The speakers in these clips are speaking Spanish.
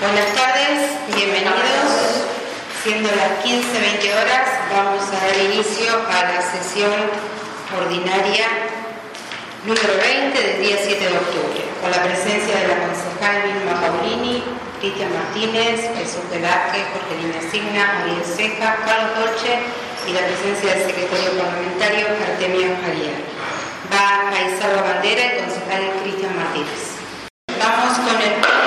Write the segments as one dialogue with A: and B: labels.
A: Buenas tardes, bienvenidos. Siendo las 15-20 horas, vamos a dar inicio a la sesión ordinaria número 20 del día 7 de octubre, con la presencia de la concejal Vilma Paulini, Cristian Martínez, Jesús Velázquez, Jorge Lina Signa, Ariel Ceja, Carlos Dolce y la presencia del secretario parlamentario Artemio Javier. Va a izar la bandera el concejal Cristian Martínez. Vamos con el punto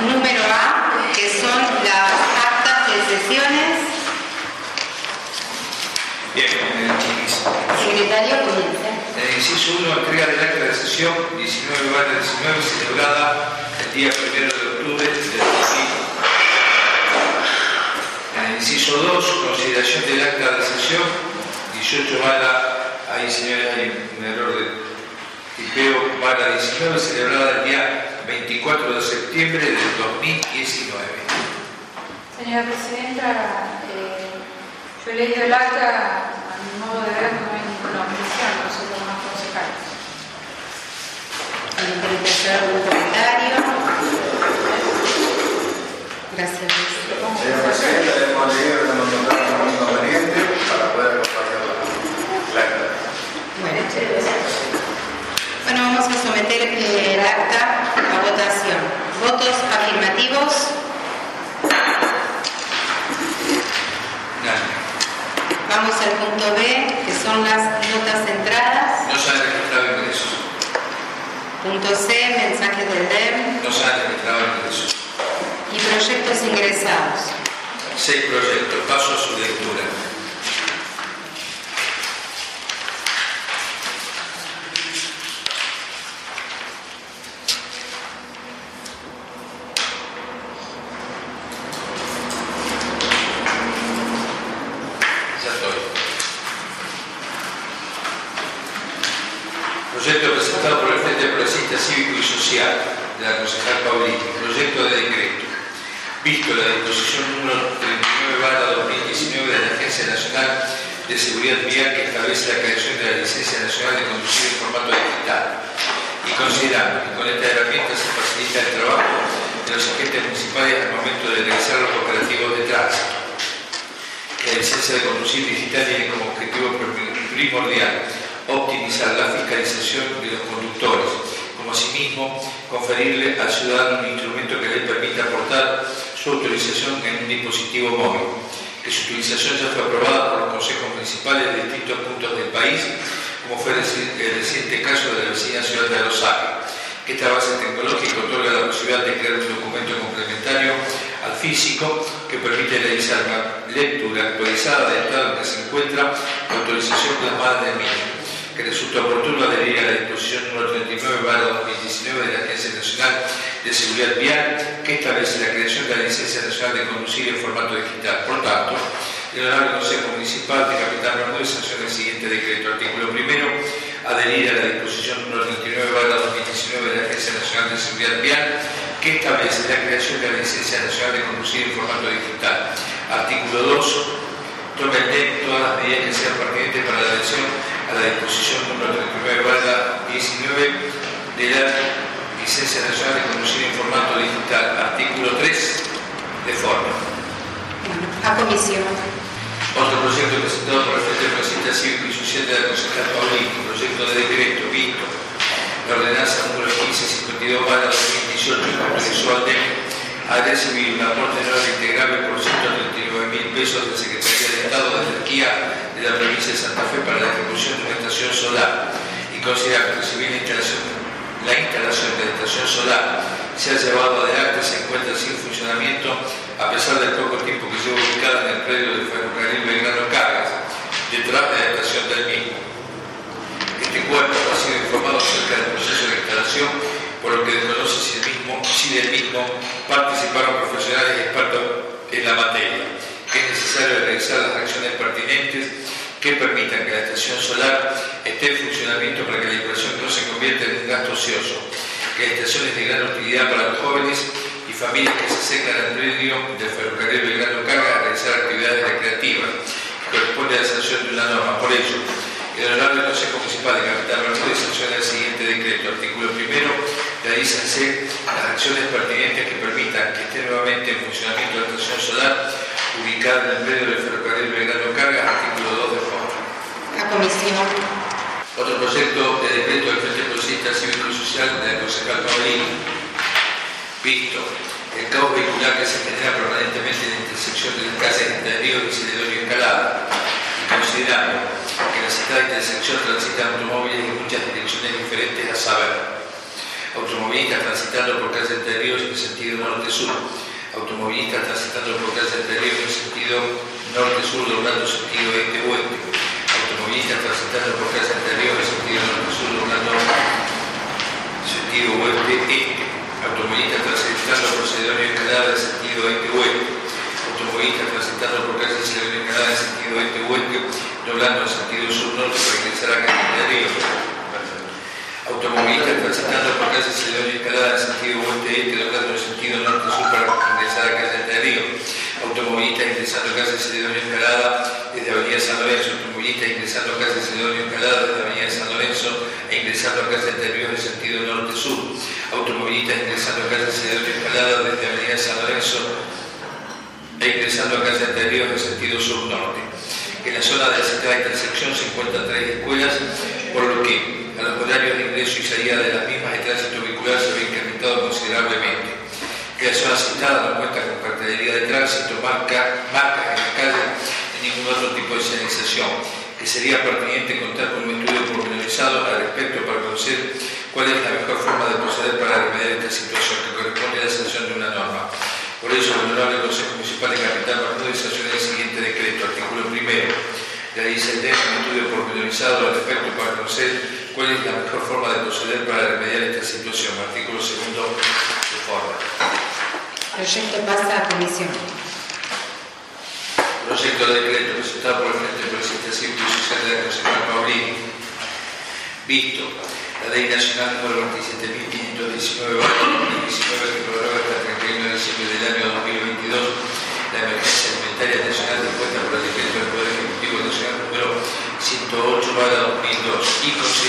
A: número A, que son las sesiones.
B: Bien, inciso-
A: Secretario, comienza.
B: en el inciso 1, entrega del acta de sesión 19 barra 19 celebrada el día 1 de octubre del 2000. En el inciso 2, consideración del acta de sesión 18 barra, ahí señores, hay un error de tipeo, barra 19 celebrada el día 24 de septiembre del 2019.
C: Señora Presidenta, eh, yo he leído el acta, a mi modo de ver no hay ninguna objeción, nosotros más concejales.
A: ¿Alguien quiere hacer algún comentario? Gracias.
D: Señora Presidenta, hemos leído nos notaron un inconveniente para poder acompañar la acta.
A: Bueno, Bueno, vamos a someter eh, el acta a votación. ¿Votos afirmativos?
B: Nadie.
A: Vamos al punto B, que son las notas entradas.
B: No se han registrado ingresos.
A: Punto C, mensajes del DEM
B: No se han registrado ingresos.
A: y
B: Seis proyectos. Paso a su lectura. Proyecto presentado por el Frente Progresista Cívico y Social de la concejal Paulini. Proyecto de decreto. Visto la disposición número 39 barra 2019 de la Agencia Nacional de Seguridad Vial que establece la creación de la Licencia Nacional de Conducir en formato digital y considerando que con esta herramienta se facilita el trabajo de los agentes municipales al momento de realizar los operativos de tránsito. La licencia de conducir digital tiene como objetivo primordial optimizar la fiscalización de los conductores, como asimismo conferirle al ciudadano un instrumento que le permita aportar su autorización en un dispositivo móvil, que su utilización ya fue aprobada por los consejos municipales de distintos puntos del país, como fue el reci- el reciente caso de la vecina ciudad de Rosario. Esta base tecnológica otorga la posibilidad de crear un documento complementario al físico que permite realizar una lectura actualizada del estado en que se encuentra la autorización plasmada en el mismo, que resulta oportuno adherir a la disposición número 39 2019 de la Agencia Nacional de Seguridad Vial que establece la creación de la Licencia Nacional de Conducir en formato digital. Por tanto, el Honorable Consejo Municipal de Capital Bermúdez sanciona el siguiente decreto. Artículo primero, adherir a la disposición número 39 2019 de la Agencia Nacional de Seguridad Vial que establece la creación de la Licencia Nacional de Conducir en formato digital. Artículo 2. Tome el DEC todas las medidas que sean pertinentes para la adhesión la disposición número 39 19 de la Licencia Nacional de Conducir en formato digital. Artículo 3. De forma.
A: A comisión.
B: Otro proyecto presentado por el Frente Progresista Cívico y Social de la concejal Paulini, proyecto de decreto visto la ordenanza número 1552 para 2018 que autorizó al DEM a recibir un aporte anual integrable por 139 mil pesos de Secretaría de Estado de Energía de la provincia de Santa Fe para la ejecución de una estación solar y considerar que si bien la instalación, la instalación de la estación solar se ha llevado adelante se encuentra sin funcionamiento a pesar del poco tiempo que lleva ubicada en el predio del ferrocarril Belgrano Cargas, detrás de la estación del mismo. Este cuerpo ha sido informado acerca del proceso de instalación, por lo que desconoce si, el mismo, si del mismo participaron profesionales expertos en la materia, es necesario realizar las acciones pertinentes que permitan que la estación solar esté en funcionamiento para que la inversión no se convierta en un gasto ocioso, que la estación es de gran utilidad para los jóvenes y familias que se acercan al predio del ferrocarril Belgrano Carga a realizar actividades recreativas, corresponde a la sanción de una norma. Por ello, el Honorable Consejo Municipal de Capital Bermúdez sanciona el siguiente decreto. Artículo primero, realícense las acciones pertinentes que permitan que estén en actualmente en funcionamiento la estación solar ubicada en el medio del ferrocarril Belgrano Cargas, artículo 2 de forma.
A: A comisión.
B: Otro proyecto de decreto del Frente Progresista Cívico y Social de la concejal Paulini. Visto el caos vehicular que se genera permanentemente en la intersección de las calles Entre Ríos y Celedonio Escalada, y considerando que la citada intersección transitan automóviles en muchas direcciones diferentes a saber, automovilistas transitando por calle Entre Ríos en sentido norte-sur, automovilistas transitando por calle Entre Ríos en sentido norte-sur doblando sentido este-oeste, automovilistas transitando por calle Entre Ríos en sentido norte-sur doblando sentido oeste-este, automovilistas transitando por Celedonio Escalada en sentido este-oeste, automovilistas transitando por calle Celedonio Escalada en sentido este-oeste, doblando en sentido sur-norte para ingresar a calle Entre. Automovilistas transitando por calle Celedonio Escalada en sentido oeste-este, doblando en sentido norte-sur para ingresar a calle Entre Ríos. Automovilistas ingresando a calle Celedonio Escalada desde Avenida San Lorenzo. Automovilistas ingresando a calle Celedonio Escalada desde Avenida San Lorenzo e ingresando a calle Entre Ríos en sentido norte-sur. Automovilistas ingresando a calle Celedonio Escalada desde Avenida San Lorenzo e ingresando a calle Entre Ríos en sentido sur-norte. En la zona de la citada intersección se encuentran tres escuelas, por lo que a los horarios de ingreso y salida de las mismas el tránsito vehicular se ve incrementado considerablemente. Zona citada no cuenta con cartelería de tránsito, marca, marcas en la calle ni ningún otro tipo de señalización, que sería pertinente contar con un estudio pormenorizado al respecto para conocer cuál es la mejor forma de proceder para remediar esta situación que corresponde a la sanción de una norma. Por ello, el Honorable Consejo Municipal de Capital Bermúdez sancionó el siguiente decreto, artículo primero. Realiza el DEF un estudio pormenorizado al respecto para conocer cuál es la mejor forma de proceder para remediar esta situación, artículo segundo de forma.
A: Proyecto pasa a comisión.
B: Proyecto de decreto presentado por el Frente Progresista Cívico y Social de la Concejal Paulini. Visto la Ley Nacional número 27.519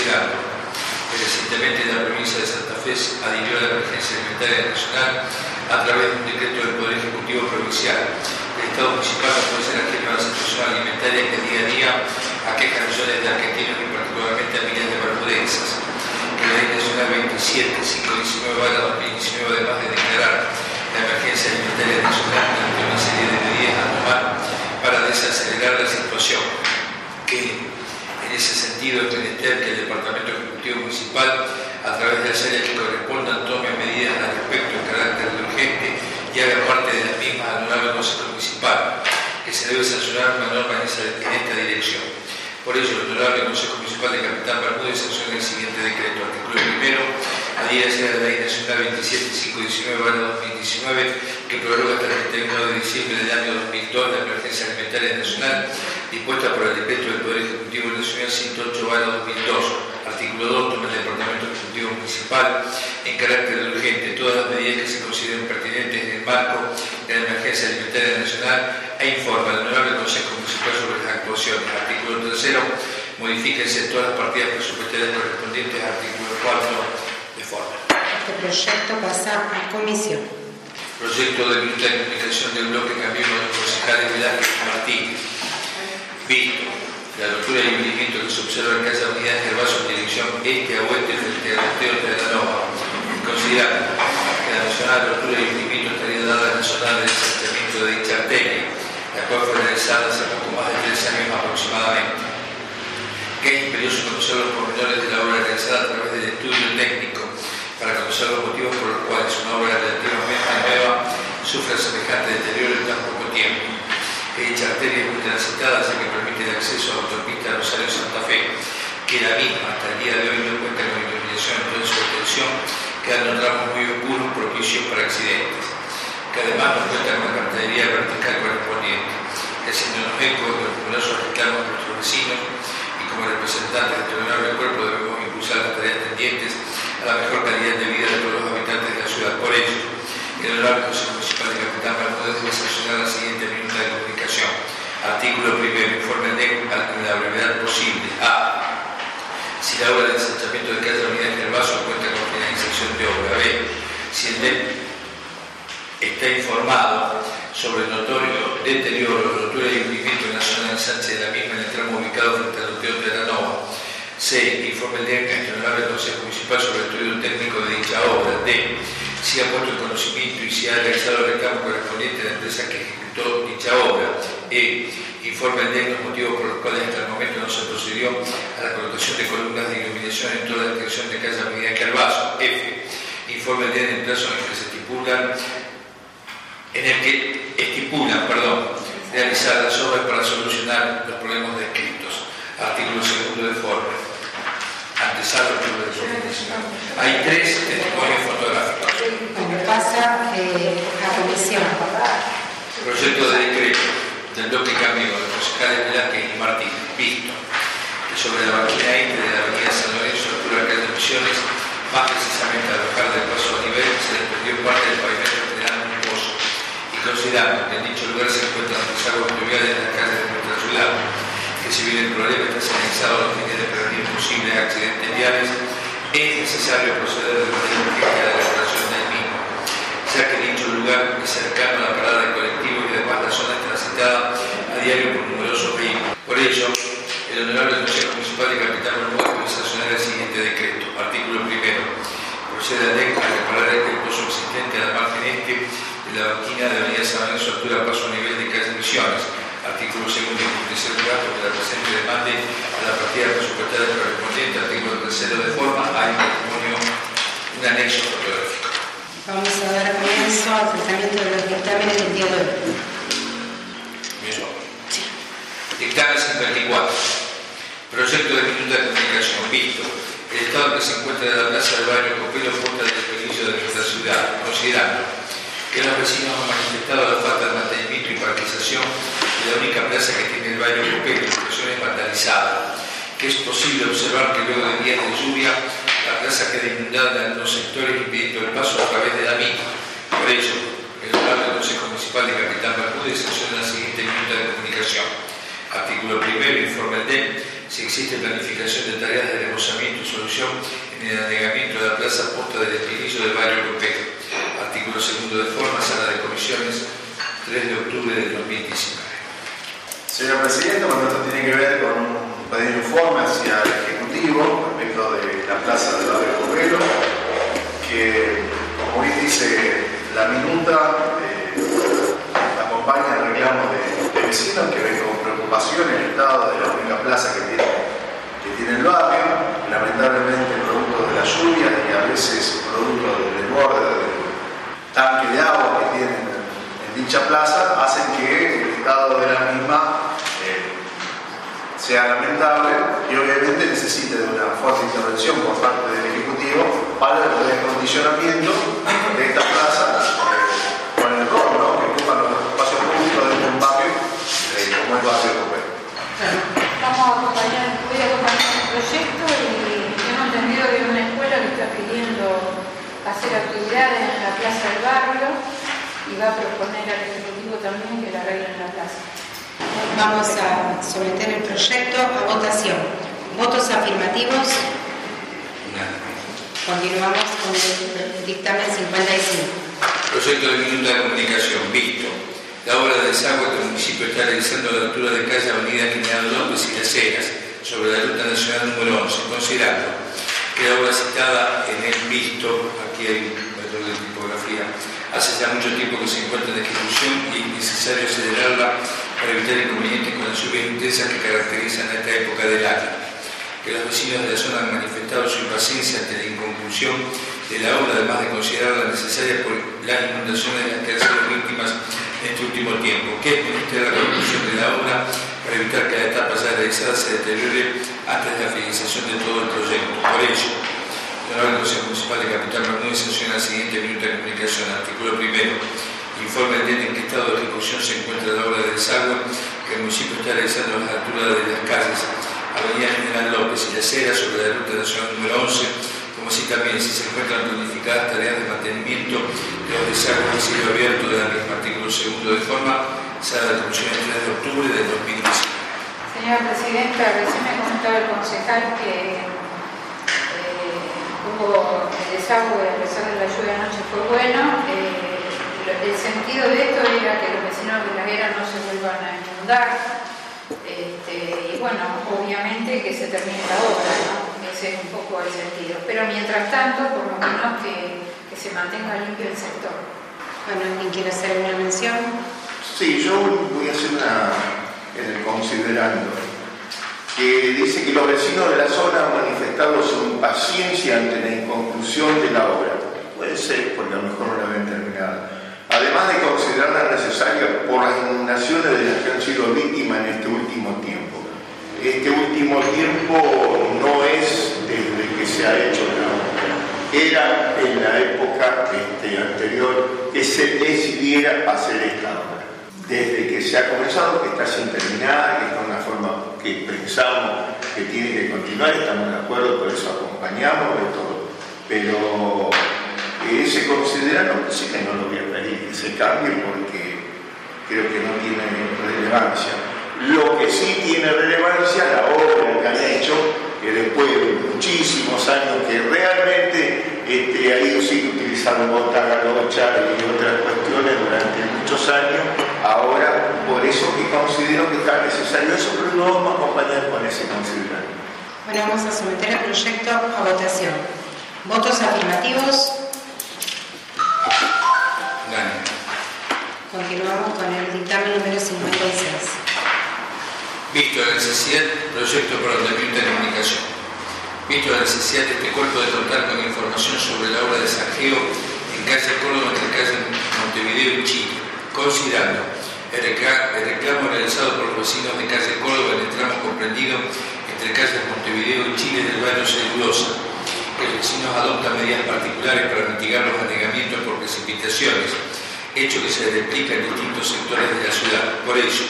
B: 2002 y considerando que recientemente la provincia de Santa Fe adhirió a la emergencia alimentaria nacional a través de un decreto del Poder Ejecutivo Provincial. El Estado municipal puede ser ajeno a la situación alimentaria que día a día aqueja a millones de argentinos y particularmente a miles de bermudenses. Que la Ley Nacional 27, 519 2019, además de declarar la emergencia alimentaria nacional, plantea una serie de medidas a tomar para desacelerar la situación. Que en ese sentido es que el Departamento Ejecutivo Municipal, a través de las áreas que correspondan, tome medidas al respecto en carácter urgente y haga parte de las mismas al honorable Consejo Municipal, que se debe sancionar una norma en, en esta dirección. Por ello, el Honorable Consejo Municipal de Capitán Bermúdez sanciona el siguiente decreto. Artículo primero, adhiérase a la Ley Nacional 27519-2019, que prorroga hasta el 31 de diciembre del año 2002 la emergencia alimentaria nacional dispuesta por el decreto del Poder Ejecutivo Nacional 108-2002. Artículo 2, toma el Departamento Ejecutivo Municipal en carácter urgente todas las medidas que se consideren pertinentes en el marco de la emergencia alimentaria nacional e informa al Honorable Consejo Municipal sobre las actuaciones. Artículo 3, modifíquense todas las partidas presupuestarias correspondientes al artículo 4 de forma.
A: Este proyecto pasa a comisión.
B: Proyecto de de comunicación del bloque Cambiemos de concejales Velázquez y Martínez. Visto la altura y hundimiento que se observa en calle Unidad de Vaso en dirección este a oeste frente al Hotel de la Nova, considerando que la mencionada altura y hundimiento estaría dada en la zona del asentamiento de dicha arteria, la cual fue realizada hace poco más de tres años aproximadamente. Que es imperioso conocer los pormenores de la obra realizada a través del estudio técnico para conocer los motivos por los cuales una obra relativamente nueva sufre semejante deterioro en tan poco tiempo. Dicha arteria es muy transitada, ya que permite el acceso a la autopista Rosario-Santa Fe, que la misma hasta el día de hoy no cuenta con iluminación en su extensión, quedando tramos muy oscuros propicios para accidentes, que además no cuenta con la cartelería vertical correspondiente, que haciéndonos eco de los numerosos reclamos de nuestros vecinos como representantes de este honorable cuerpo debemos impulsar las tareas tendientes a la mejor calidad de vida de todos los habitantes de la ciudad. Por ello, el Honorable Consejo Municipal de Capitán Bermúdez debe sancionar la siguiente minuta de comunicación. Artículo primero. Informe DEC en la brevedad posible. A. Si la obra de ensanchamiento de calle Unidad del Vaso cuenta con finalización de obra. B. Si el DEC está informado sobre el notorio deterioro, rotura y hundimiento en la zona de ensanche de la misma en el tramo ubicado frente al Hotel de la Nova. C. Informe el día que honorable Consejo Municipal sobre el estudio técnico de dicha obra. D. Si ha puesto el conocimiento y si ha realizado el reclamo correspondiente a la empresa que ejecutó dicha obra. E. Informe el día los motivos por los cuales hasta el momento no se procedió a la colocación de columnas de iluminación en toda la dirección de calle Avenida Carvazo. F. Informe el día en el plazo en el que se estipulan en el que estipulan, perdón, realizar las obras para solucionar los problemas descritos. Artículo segundo de forma. Antesado artículo de forma. Hay tres testimonios fotográficos. Proyecto de decreto del bloque cambio de los concejales Velázquez y Martín, visto que sobre la máquina INTE de la avenida San Lorenzo, altura de de Misiones, más precisamente al bajar del paso a nivel, se desprendió parte del pavimento generando un pozo. Y considerando que en dicho lugar se encuentran los aguas pluviales de las calles de nuestra ciudad, que si bien el problema está los fines de posibles accidentes viales, es necesario proceder de manera urgente a la elaboración del mismo, ya que dicho lugar es cercano a la parada de colectivo y además la zona es transitada a diario por numerosos vehículos. Por ello, el Honorable Consejo Municipal de Capital puede sancionar el siguiente decreto. Artículo primero. Procede a reparar el pozo existente a la margen este de la banquina de Avenida San Lorenzo, altura paso a nivel de calle Misiones. Artículo segundo. Tercer lugar, porque la presente demande a la partida presupuestaria correspondiente. Artículo tercero de forma. Hay un testimonio, un anexo fotográfico.
A: Vamos a dar comienzo al tratamiento de los dictámenes del día de hoy.
B: Mismo. Dictamen 54. Proyecto de minuta de comunicación. Visto. El estado en que se encuentra la plaza del barrio Copelo punta del desperdicio de nuestra ciudad, considerando que los vecinos han manifestado la falta de mantenimiento y paralización de la única plaza que tiene el barrio Copelo, expresiones vandalizadas, que es posible observar que luego de días de lluvia la plaza queda inundada en algunos sectores impidiendo el paso a través de la misma. Por ello, el Honorable Consejo Municipal de Capitán Bermúdez sanciona la siguiente minuta de comunicación. Artículo primero, informe DEM si existe planificación de tareas de remozamiento y solución en el anegamiento de la plaza posta del espinillo del barrio europeo. Artículo segundo de forma, sala de comisiones, 3 de octubre del 2019.
D: Señor Presidente, bueno, esto tiene que ver con un pedido de informe hacia el Ejecutivo respecto de la plaza del barrio Copelo, que, como bien dice la minuta, eh, acompaña el reclamo de, de vecinos que ven con preocupación el estado de la única plaza que tiene, que tiene el barrio, lamentablemente producto de la lluvia y a veces producto del desborde del tanque de agua que tienen en dicha plaza, hacen que el estado de la misma eh, sea lamentable y obviamente necesite de una fuerte intervención por parte del Ejecutivo para el recondicionamiento de esta plaza eh, con el rol que ocupan los espacios públicos de un barrio eh, como el barrio
C: proyecto y tengo entendido que hay una escuela que está pidiendo hacer actividades en la plaza del barrio y va a proponer al Ejecutivo también que la arreglen la plaza.
A: Vamos a someter el proyecto a votación. Votos afirmativos.
B: Nada.
A: Continuamos con el dictamen 55.
B: Proyecto de minuta de comunicación, visto. La obra de desagüe que el municipio está realizando a la altura de calle Avenida General López y Las Heras, sobre la ruta nacional número 11, considerando que obra citada en el visto, aquí hay un error de tipografía, hace ya mucho tiempo que se encuentra en ejecución y es necesario acelerarla para evitar inconvenientes con las lluvias intensas que caracterizan esta época del año. Que los vecinos de la zona han manifestado su impaciencia ante la inconclusión de la obra, además de considerarla necesaria por las inundaciones de las que han sido víctimas en este último tiempo. Que es la conclusión de la obra para evitar que la etapa ya realizada se deteriore antes de la finalización de todo el proyecto. Por ello, el Consejo Municipal de Capital Bermúdez sanciona la siguiente minuta de comunicación. Artículo primero. Informe de en qué estado de ejecución se encuentra la obra de desagüe que el municipio está realizando a las alturas de las calles Avenida General López y la Cera sobre la ruta nacional número 11, como así también si se encuentran planificadas tareas de mantenimiento de los desagües a cielo abierto de la misma artículo segundo de forma, sala de comisión el 3 de octubre del 2019.
C: Señora Presidenta, recién me comentaba el concejal que eh, hubo el desagüe, a pesar de la lluvia anoche fue bueno. Eh, el sentido de esto era que los vecinos de la guerra no se vuelvan a inundar. Este, y bueno, obviamente que se termine la obra, ¿no? ese es un poco el sentido. Pero mientras tanto, por lo menos que, que se mantenga limpio el sector.
A: Bueno, ¿alguien quiere hacer una mención?
E: Sí, yo voy a hacer una en el considerando que dice que los vecinos de la zona han manifestado su impaciencia ante la inconclusión de la obra. Puede ser, porque a lo mejor no la ven terminada. Además de considerarla necesaria por las inundaciones de las que han sido víctimas en este último tiempo. Este último tiempo no es desde que se ha hecho la obra, era en la época este, anterior que se decidiera hacer esta obra. Desde que se ha comenzado, que está sin terminar, que está de una forma que pensamos que tiene que continuar, estamos de acuerdo, por eso acompañamos de todo. Pero eh, se considera, no, sí que no lo voy a pedir que se porque creo que no tiene relevancia. Lo que sí tiene relevancia, la obra que han hecho, que después de muchísimos años que realmente este, ha ido sin botas, galocha y otras cuestiones durante muchos años, ahora por eso que considero que está necesario eso, pero lo vamos a acompañar con ese considerando.
A: Bueno, vamos a someter el proyecto a votación. ¿Votos afirmativos?
B: Gane.
A: Continuamos con el dictamen número 56.
B: Visto la necesidad, proyecto para ordenamiento de comunicación. Visto la necesidad de este cuerpo de contar con información sobre la obra de saqueo en calle Córdoba entre calle Montevideo y Chile, considerando el reclamo realizado por los vecinos de calle Córdoba en el tramo comprendido entre calles Montevideo y Chile del barrio Celulosa, que los vecinos adoptan medidas particulares para mitigar los anegamientos por precipitaciones, hecho que se replica en distintos sectores de la ciudad. Por ello,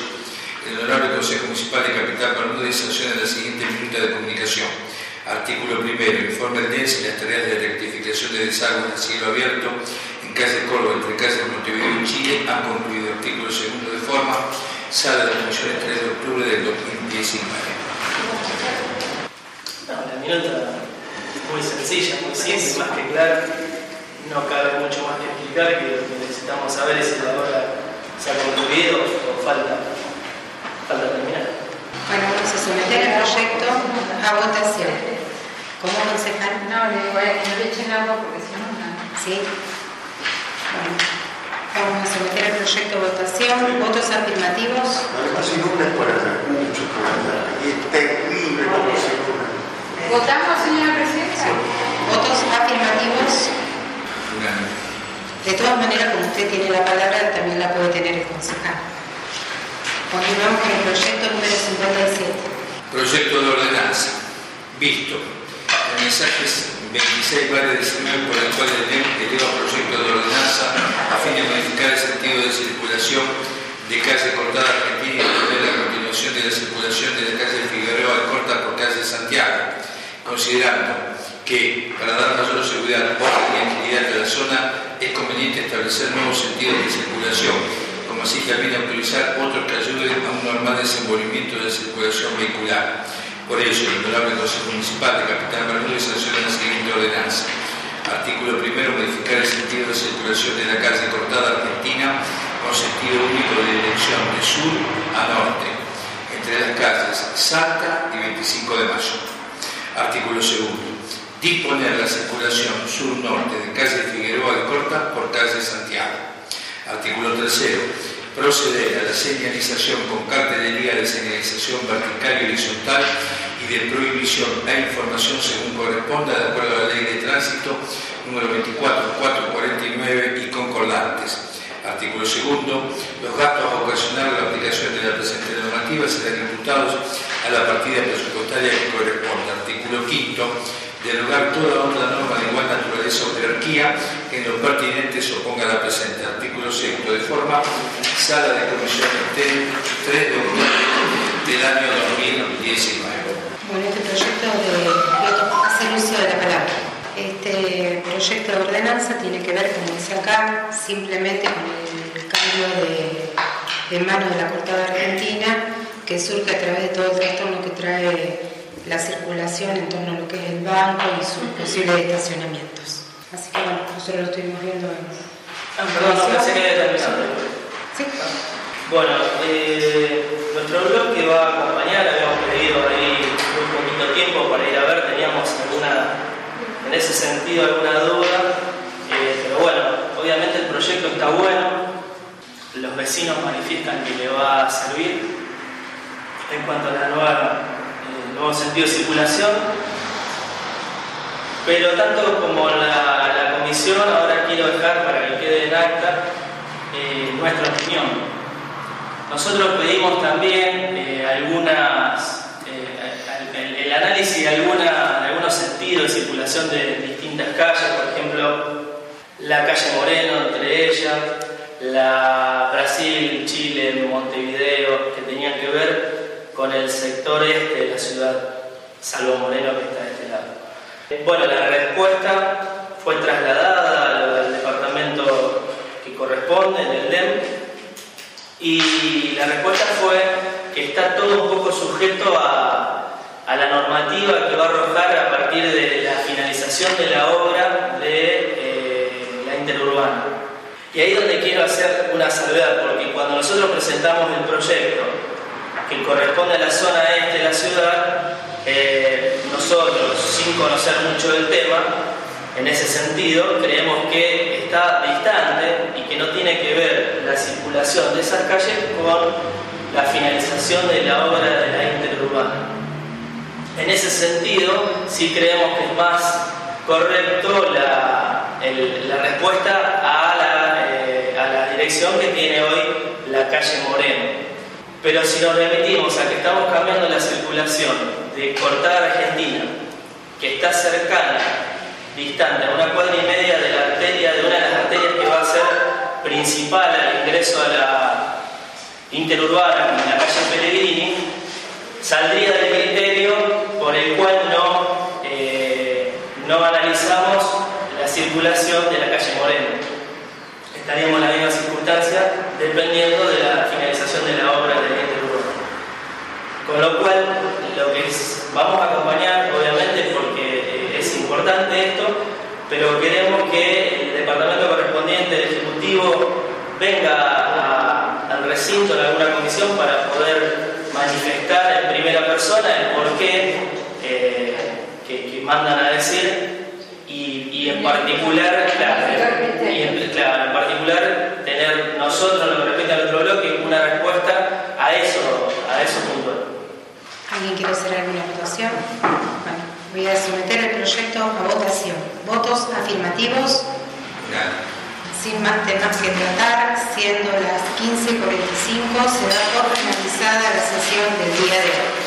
B: el Honorable Consejo Municipal de Capital Bermúdez sanciona la siguiente minuta de comunicación. Artículo primero. Informe el DENS y las tareas de rectificación de desagües del cielo abierto en calle Córdoba, entre calles Montevideo y Chile, han concluido. Artículo segundo de forma. Sala de Comisiones 3 de octubre del 2019.
F: No, la minuta es muy sencilla, muy simple, más que clara. No cabe mucho más que explicar que lo que necesitamos saber es si la obra se ha concluido o falta, falta terminar.
A: Bueno, vamos a someter el proyecto a votación. ¿Cómo concejal?
C: No, le digo que no le echen agua porque si no, no.
A: ¿Sí? Bueno, vamos a someter el proyecto a votación. ¿Votos afirmativos?
E: Además, si no es por allá, mucho por. Y es terrible como se inunda.
C: ¿Votamos, señora presidenta?
A: ¿Votos afirmativos? De todas maneras, como usted tiene la palabra, también la puede tener el concejal. Continuamos con el proyecto número 57.
B: Proyecto de ordenanza. Visto. El mensaje es 26 barra 19 por el cual el NEM eleva proyecto de ordenanza a fin de modificar el sentido de circulación de calle Cortada Argentina y poner la continuación de la circulación de la calle Figueroa Alcorta por calle Santiago, considerando que para dar mayor seguridad, orden y agilidad de la zona es conveniente establecer nuevos sentidos de circulación, como así también autorizar otros que ayuden a un normal desenvolvimiento de la circulación vehicular. Por ello, el Honorable Consejo Municipal de Capitán Bermúdez sanciona la siguiente ordenanza. Artículo primero, modificar el sentido de circulación de la calle Cortada Argentina con sentido único de dirección de sur a norte, entre las calles Salta y 25 de Mayo. Artículo segundo, disponer la circulación sur-norte de calle Figueroa Alcorta por calle Santiago. Artículo tercero, proceder a la señalización con cartelería de señalización vertical y horizontal y de prohibición e información según corresponda de acuerdo a la ley de tránsito número 24449 y concordantes. Artículo segundo, los gastos a ocasionar la aplicación de la presente normativa serán imputados a la partida presupuestaria que corresponde. Artículo quinto, derogar toda otra norma de igual naturaleza o jerarquía que en lo pertinente se oponga a la presente. Artículo sexto, de forma sala de comisión 3 de octubre del año 2019.
A: Bueno, este proyecto de hacer uso de la palabra. Este proyecto de ordenanza tiene que ver, como dice acá, simplemente con el cambio de, de mano de la cortada argentina que surge a través de todo el trastorno que trae la circulación en torno a lo que es el banco y sus posibles estacionamientos. Así que bueno, nosotros lo estuvimos viendo en,
F: Ah, perdón, no pensé que había terminado. Bueno, eh, nuestro blog que va a acompañar, habíamos pedido ahí muy poquito tiempo para ir a ver, teníamos alguna, en ese sentido alguna duda, eh, pero bueno, obviamente el proyecto está bueno, los vecinos manifiestan que le va a servir. En cuanto a la nueva, eh, nuevo sentido de circulación, pero tanto como la, la comisión, ahora quiero dejar para que quede en acta eh, nuestra opinión. Nosotros pedimos también eh, algunas, eh, el, análisis de, alguna, algunos sentidos de circulación de distintas calles, por ejemplo, la calle Moreno, entre ellas, la Brasil, Chile, Montevideo, que tenían que ver con el sector este de la ciudad, salvo Moreno que está de este lado. Bueno, la respuesta fue trasladada al departamento que en el DEM, y la respuesta fue que está todo un poco sujeto a, a la normativa que va a arrojar a partir de la finalización de la obra de eh, la interurbana. Y ahí es donde quiero hacer una salvedad, porque cuando nosotros presentamos el proyecto que corresponde a la zona este de la ciudad, eh, nosotros, sin conocer mucho del tema, en ese sentido, creemos que está distante y que no tiene que ver la circulación de esas calles con la finalización de la obra de la interurbana. En ese sentido, sí creemos que es más correcto la, la respuesta a la, eh, a la dirección que tiene hoy la calle Moreno. Pero si nos remitimos a que estamos cambiando la circulación de Cortada Argentina, que está cercana distante, a una cuadra y media de la arteria, de una de las arterias que va a ser principal al ingreso a la interurbana, la calle Pellegrini, saldría del criterio por el cual no, eh, no analizamos la circulación de la calle Moreno. Estaríamos en la misma circunstancia dependiendo de la finalización de la obra de la interurbana. Con lo cual, lo que vamos a acompañar, obviamente, porque eh, es importante esto, pero queremos que el departamento correspondiente del Ejecutivo venga al recinto en alguna comisión para poder manifestar en primera persona el porqué eh, que, mandan a decir y, en particular, en, particular tener nosotros, lo que respecta al otro bloque, una respuesta a eso, a eso puntual.
A: ¿Alguien quiere hacer alguna votación? Voy a someter el proyecto a votación. ¿Votos afirmativos? Sin más temas que tratar, siendo las 15.45, será finalizada la sesión del día de hoy.